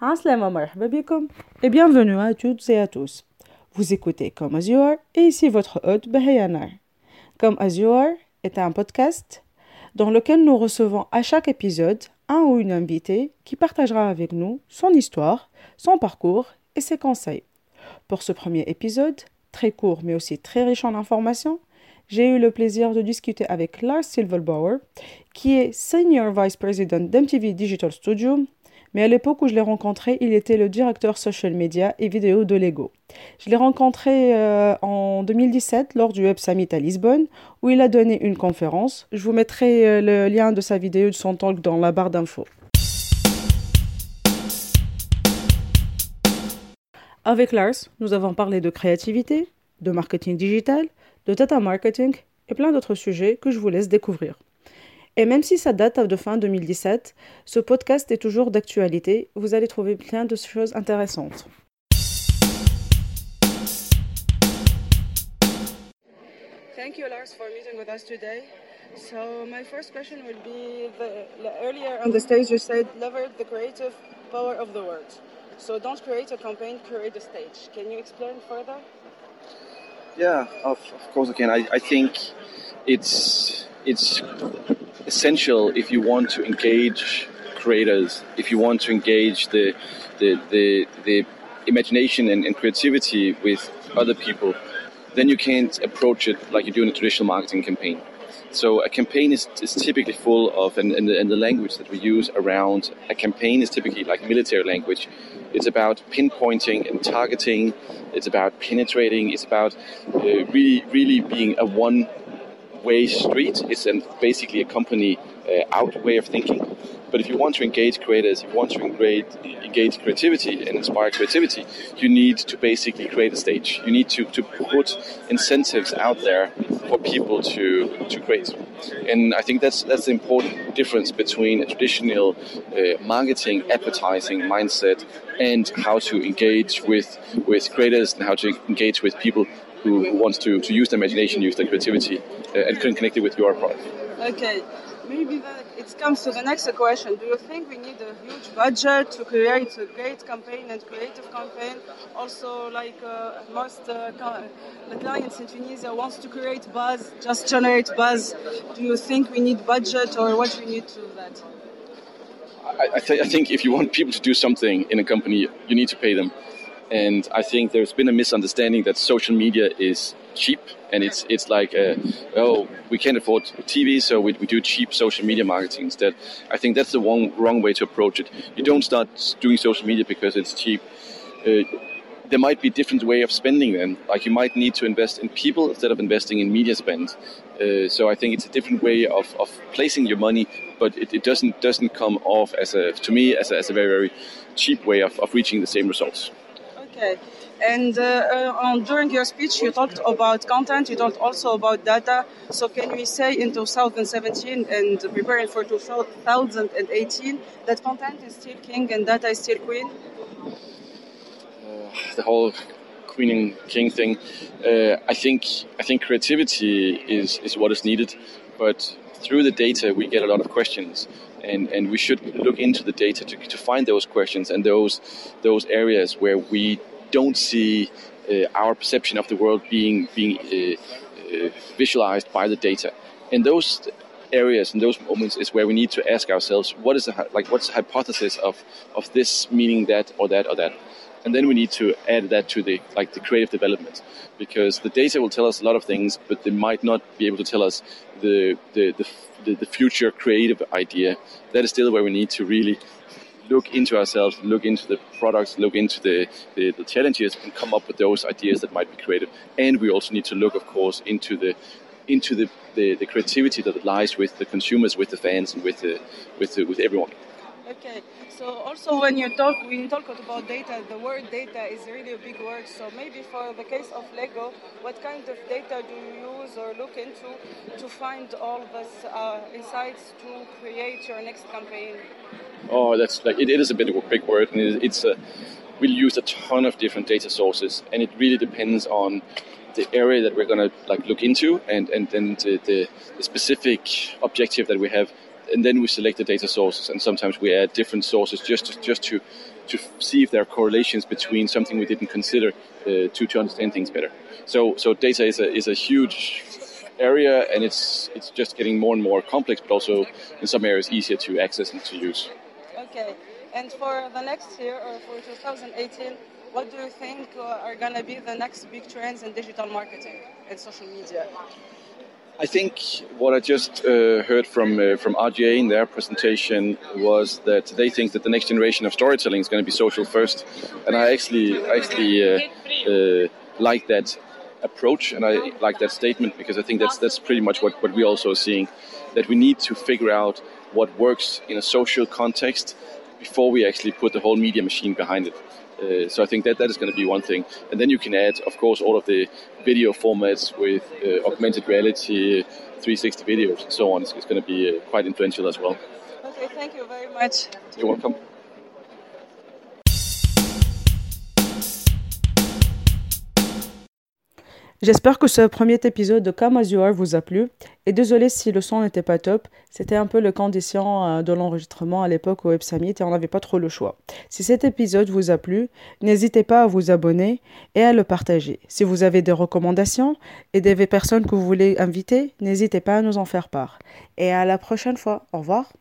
Assalamu alaikum et bienvenue à toutes et à tous. Vous écoutez Comme Are et ici votre hôte Behayanar. Comme Are est un podcast dans lequel nous recevons à chaque épisode un ou une invitée qui partagera avec nous son histoire, son parcours et ses conseils. Pour ce premier épisode, très court mais aussi très riche en informations, j'ai eu le plaisir de discuter avec Lars Silverbauer, qui est Senior Vice President d'MTV Digital Studio, mais à l'époque où je l'ai rencontré, il était le directeur social media et vidéo de Lego. Je l'ai rencontré euh, en 2017 lors du Web Summit à Lisbonne, où il a donné une conférence. Je vous mettrai euh, le lien de sa vidéo de son talk dans la barre d'infos. Avec Lars, nous avons parlé de créativité, de marketing digital, de data marketing et plein d'autres sujets que je vous laisse découvrir. Et même si ça date de fin 2017, ce podcast est toujours d'actualité. Vous allez trouver plein de choses intéressantes. Thank you, Lars, for meeting with us today. So, my first question will be the, earlier on the stage, you said leverage the creative power of the words. So, don't create a campaign, create a stage. Can you explain further? Yeah, of, of course I can. I, I think it's it's essential if you want to engage creators, if you want to engage the the the, the imagination and, and creativity with other people, then you can't approach it like you do in a traditional marketing campaign. So a campaign is, is typically full of, and, and, the, and the language that we use around a campaign is typically like military language. It's about pinpointing and targeting. It's about penetrating. It's about uh, really, really being a one-way street. An, basically a company uh, out way of thinking. But if you want to engage creators, if you want to engage, engage creativity and inspire creativity, you need to basically create a stage. You need to, to put incentives out there for people to, to create. And I think that's that's the important difference between a traditional uh, marketing, advertising mindset and how to engage with with creators and how to engage with people who, who want to, to use their imagination, use their creativity, uh, and connect it with your product. Okay maybe that it comes to the next question. Do you think we need a huge budget to create a great campaign and creative campaign? Also, like uh, most uh, the clients in Tunisia wants to create buzz, just generate buzz. Do you think we need budget or what we need to do that? I, th- I think if you want people to do something in a company, you need to pay them. And I think there's been a misunderstanding that social media is cheap and it's it's like uh, oh we can't afford TV so we, we do cheap social media marketing instead. I think that's the wrong wrong way to approach it. You don't start doing social media because it's cheap. Uh, there might be different way of spending then. Like you might need to invest in people instead of investing in media spend. Uh, so I think it's a different way of, of placing your money but it, it doesn't doesn't come off as a to me as a, as a very very cheap way of, of reaching the same results okay and uh, uh, during your speech, you talked about content, you talked also about data. So, can we say in 2017 and preparing for 2018 that content is still king and data is still queen? Uh, the whole queen and king thing. Uh, I think I think creativity is is what is needed, but through the data we get a lot of questions. And, and we should look into the data to, to find those questions and those those areas where we don't see uh, our perception of the world being being uh, uh, visualized by the data. And those areas, in those moments, is where we need to ask ourselves, what is the like, what's the hypothesis of of this meaning that or that or that, and then we need to add that to the like the creative development, because the data will tell us a lot of things, but they might not be able to tell us the the the, the future creative idea. That is still where we need to really look into ourselves, look into the products, look into the, the, the, challenges, and come up with those ideas that might be creative. And we also need to look, of course, into the into the, the, the creativity that lies with the consumers, with the fans, and with the, with the, with everyone. Okay. So also when you talk when you talk about data, the word data is really a big word. So maybe for the case of Lego, what kind of data do you use or look into to find all these uh, insights to create your next campaign? Oh, that's like it, it is a bit of a big word, and it, it's a we use a ton of different data sources, and it really depends on the area that we're going to like look into, and and then the, the, the specific objective that we have and then we select the data sources, and sometimes we add different sources just to, just to to see if there are correlations between something we didn't consider uh, to to understand things better. So so data is a is a huge area, and it's it's just getting more and more complex, but also in some areas easier to access and to use. Okay, and for the next year or for 2018, what do you think are going to be the next big trends in digital marketing and social media? I think what I just uh, heard from uh, from RGA in their presentation was that they think that the next generation of storytelling is going to be social first, and I actually actually uh, uh, like that approach and I like that statement because I think that's that's pretty much what, what we also seeing that we need to figure out what works in a social context before we actually put the whole media machine behind it. Uh, so I think that that is going to be one thing, and then you can add, of course, all of the video formats with uh, augmented reality, 360 videos, and so on. It's, it's going to be uh, quite influential as well. Okay, thank you very much. You're welcome. J'espère que ce premier épisode de Come As You Are vous a plu. Et désolé si le son n'était pas top. C'était un peu le condition euh, de l'enregistrement à l'époque au Web Summit et on n'avait pas trop le choix. Si cet épisode vous a plu, n'hésitez pas à vous abonner et à le partager. Si vous avez des recommandations et des personnes que vous voulez inviter, n'hésitez pas à nous en faire part. Et à la prochaine fois. Au revoir.